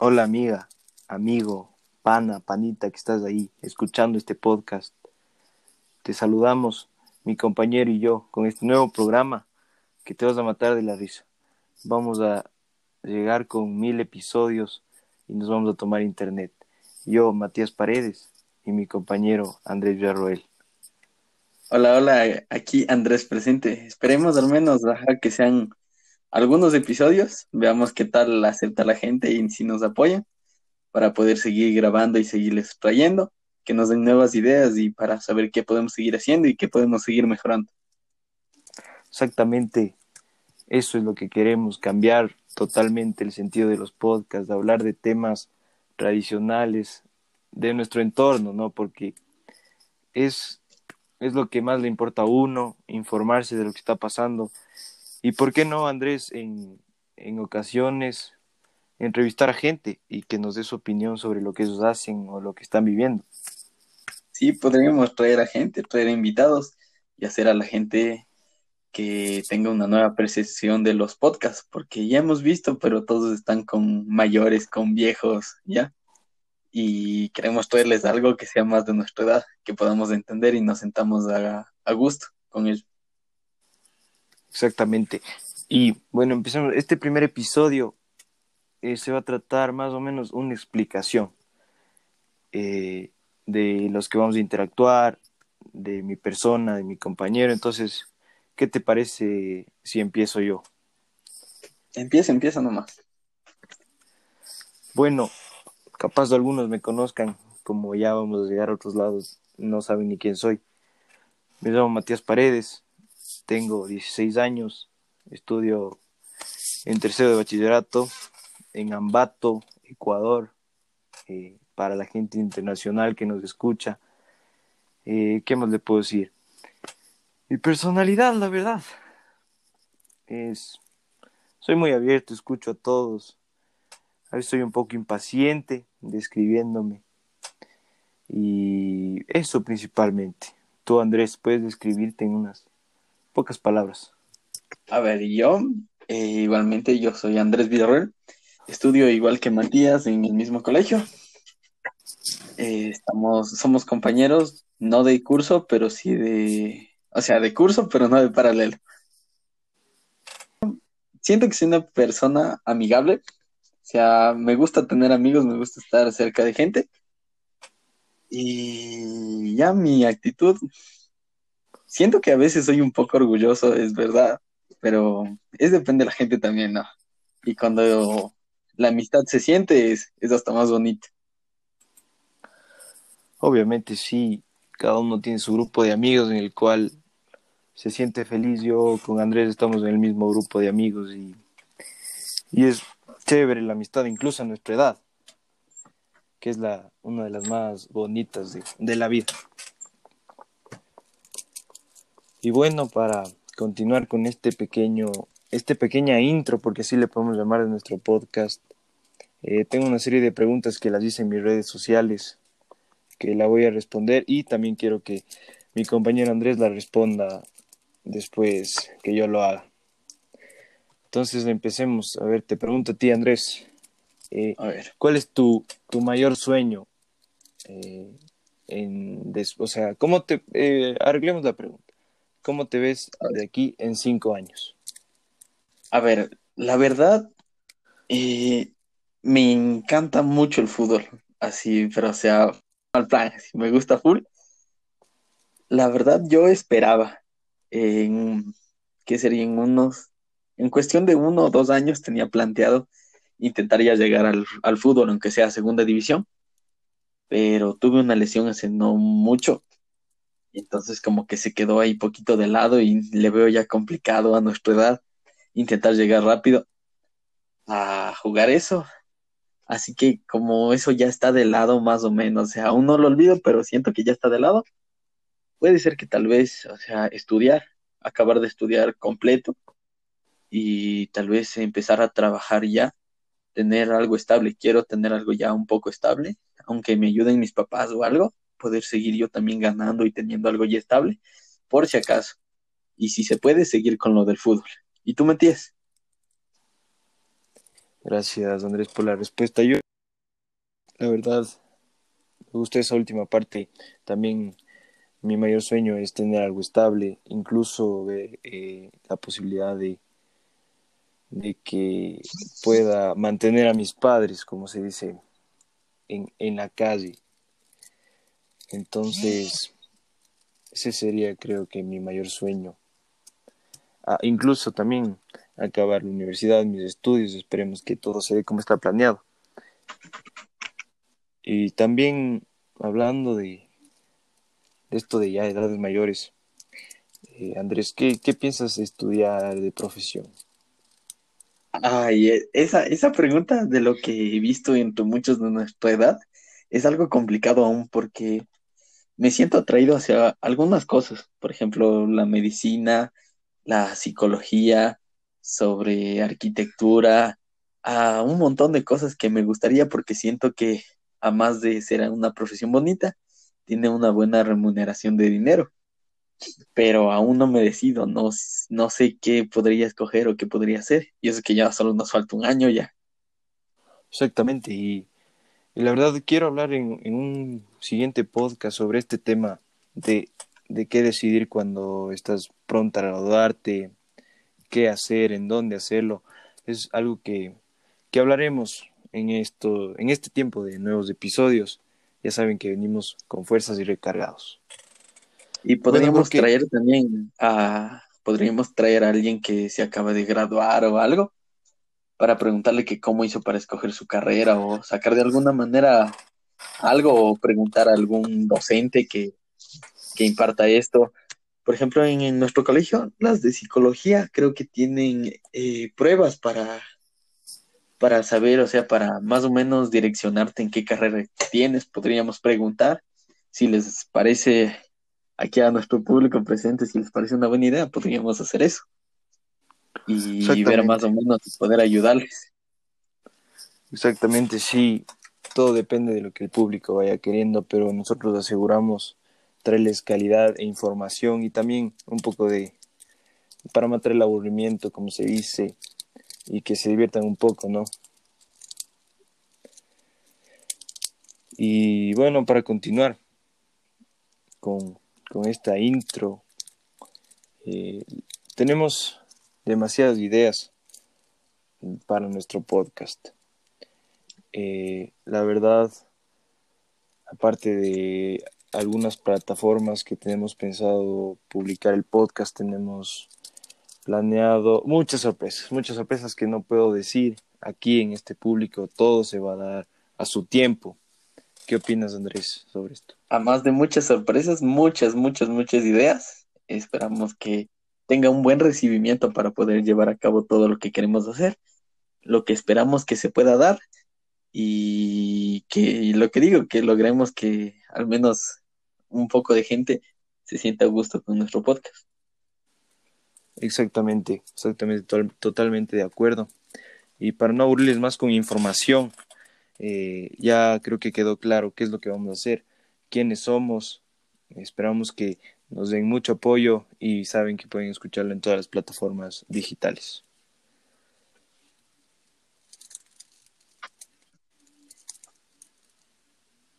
Hola amiga, amigo, pana, panita que estás ahí escuchando este podcast. Te saludamos, mi compañero y yo, con este nuevo programa que te vas a matar de la risa. Vamos a llegar con mil episodios y nos vamos a tomar internet. Yo, Matías Paredes, y mi compañero Andrés Villarroel. Hola, hola, aquí Andrés presente. Esperemos al menos que sean algunos episodios, veamos qué tal acepta la gente y si nos apoya para poder seguir grabando y seguirles trayendo, que nos den nuevas ideas y para saber qué podemos seguir haciendo y qué podemos seguir mejorando. Exactamente, eso es lo que queremos, cambiar totalmente el sentido de los podcasts, hablar de temas tradicionales de nuestro entorno, ¿no? Porque es, es lo que más le importa a uno, informarse de lo que está pasando y por qué no, Andrés, en, en ocasiones entrevistar a gente y que nos dé su opinión sobre lo que ellos hacen o lo que están viviendo. Sí, podríamos traer a gente, traer invitados y hacer a la gente que tenga una nueva percepción de los podcasts, porque ya hemos visto, pero todos están con mayores, con viejos, ¿ya? Y queremos traerles algo que sea más de nuestra edad, que podamos entender y nos sentamos a, a gusto con ellos. Exactamente. Y bueno, empezamos. Este primer episodio eh, se va a tratar más o menos una explicación eh, de los que vamos a interactuar, de mi persona, de mi compañero. Entonces, ¿qué te parece si empiezo yo? Empieza, empieza nomás. Bueno, capaz de algunos me conozcan, como ya vamos a llegar a otros lados, no saben ni quién soy. Me llamo Matías Paredes, tengo 16 años, estudio en tercero de bachillerato en Ambato, Ecuador, eh, para la gente internacional que nos escucha. Eh, ¿Qué más le puedo decir? Mi personalidad, la verdad, es... Soy muy abierto, escucho a todos. A veces soy un poco impaciente describiéndome. Y eso principalmente. Tú, Andrés, puedes describirte en unas pocas palabras. A ver, yo, eh, igualmente, yo soy Andrés Villarreal, estudio igual que Matías en el mismo colegio. Eh, estamos, somos compañeros, no de curso, pero sí de, o sea, de curso, pero no de paralelo. Siento que soy una persona amigable, o sea, me gusta tener amigos, me gusta estar cerca de gente. Y ya mi actitud Siento que a veces soy un poco orgulloso, es verdad, pero es depende de la gente también, ¿no? Y cuando la amistad se siente, es, es hasta más bonito. Obviamente sí, cada uno tiene su grupo de amigos en el cual se siente feliz. Yo con Andrés estamos en el mismo grupo de amigos y, y es chévere la amistad incluso a nuestra edad, que es la, una de las más bonitas de, de la vida. Y bueno, para continuar con este pequeño, este pequeña intro, porque así le podemos llamar de nuestro podcast, eh, tengo una serie de preguntas que las hice en mis redes sociales, que la voy a responder y también quiero que mi compañero Andrés la responda después que yo lo haga. Entonces empecemos. A ver, te pregunto a ti, Andrés. Eh, a ver. ¿Cuál es tu, tu mayor sueño? Eh, en o sea, ¿cómo te... arreglemos la pregunta. ¿Cómo te ves de aquí en cinco años? A ver, la verdad, eh, me encanta mucho el fútbol, así, pero o sea, al plan, me gusta full. La verdad, yo esperaba en, que sería en unos, en cuestión de uno o dos años tenía planteado intentaría llegar al, al fútbol, aunque sea segunda división, pero tuve una lesión hace no mucho entonces como que se quedó ahí poquito de lado y le veo ya complicado a nuestra edad intentar llegar rápido a jugar eso. Así que como eso ya está de lado más o menos, o sea, aún no lo olvido, pero siento que ya está de lado. Puede ser que tal vez, o sea, estudiar, acabar de estudiar completo y tal vez empezar a trabajar ya, tener algo estable. Quiero tener algo ya un poco estable, aunque me ayuden mis papás o algo, poder seguir yo también ganando y teniendo algo ya estable, por si acaso. Y si se puede, seguir con lo del fútbol. ¿Y tú, Matías? Gracias, Andrés, por la respuesta. Yo la verdad, me gusta esa última parte. También mi mayor sueño es tener algo estable, incluso ver eh, la posibilidad de, de que pueda mantener a mis padres, como se dice, en, en la calle. Entonces, ese sería creo que mi mayor sueño. Ah, incluso también acabar la universidad, mis estudios, esperemos que todo se dé como está planeado. Y también hablando de, de esto de ya edades mayores, eh, Andrés, ¿qué, ¿qué piensas estudiar de profesión? Ay, e- esa, esa pregunta de lo que he visto entre muchos de nuestra edad es algo complicado aún porque me siento atraído hacia algunas cosas, por ejemplo, la medicina, la psicología, sobre arquitectura, a un montón de cosas que me gustaría porque siento que, a más de ser una profesión bonita, tiene una buena remuneración de dinero, pero aún no me decido, no, no sé qué podría escoger o qué podría hacer, y eso que ya solo nos falta un año ya. Exactamente, y, y la verdad quiero hablar en, en un siguiente podcast sobre este tema de, de qué decidir cuando estás pronta a graduarte, qué hacer, en dónde hacerlo. Es algo que, que hablaremos en esto, en este tiempo de nuevos episodios. Ya saben que venimos con fuerzas y recargados. Y Bueno, podríamos traer también a, podríamos traer a alguien que se acaba de graduar o algo para preguntarle que cómo hizo para escoger su carrera o sacar de alguna manera algo o preguntar a algún docente que, que imparta esto. Por ejemplo, en, en nuestro colegio, las de psicología creo que tienen eh, pruebas para, para saber, o sea, para más o menos direccionarte en qué carrera tienes. Podríamos preguntar si les parece aquí a nuestro público presente, si les parece una buena idea, podríamos hacer eso y ver más o menos y poder ayudarles. exactamente, sí, todo depende de lo que el público vaya queriendo, pero nosotros aseguramos traerles calidad e información y también un poco de, para matar el aburrimiento, como se dice, y que se diviertan un poco, ¿no? Y bueno, para continuar con, con esta intro, eh, tenemos demasiadas ideas para nuestro podcast. Eh, la verdad, aparte de algunas plataformas que tenemos pensado publicar el podcast, tenemos planeado muchas sorpresas, muchas sorpresas que no puedo decir aquí en este público, todo se va a dar a su tiempo. ¿Qué opinas, Andrés, sobre esto? Además de muchas sorpresas, muchas, muchas, muchas ideas. Esperamos que tenga un buen recibimiento para poder llevar a cabo todo lo que queremos hacer, lo que esperamos que se pueda dar y que lo que digo, que logremos que al menos un poco de gente se sienta a gusto con nuestro podcast. Exactamente, exactamente, to- totalmente de acuerdo. Y para no aburrirles más con información, eh, ya creo que quedó claro qué es lo que vamos a hacer, quiénes somos. Esperamos que nos den mucho apoyo y saben que pueden escucharlo en todas las plataformas digitales.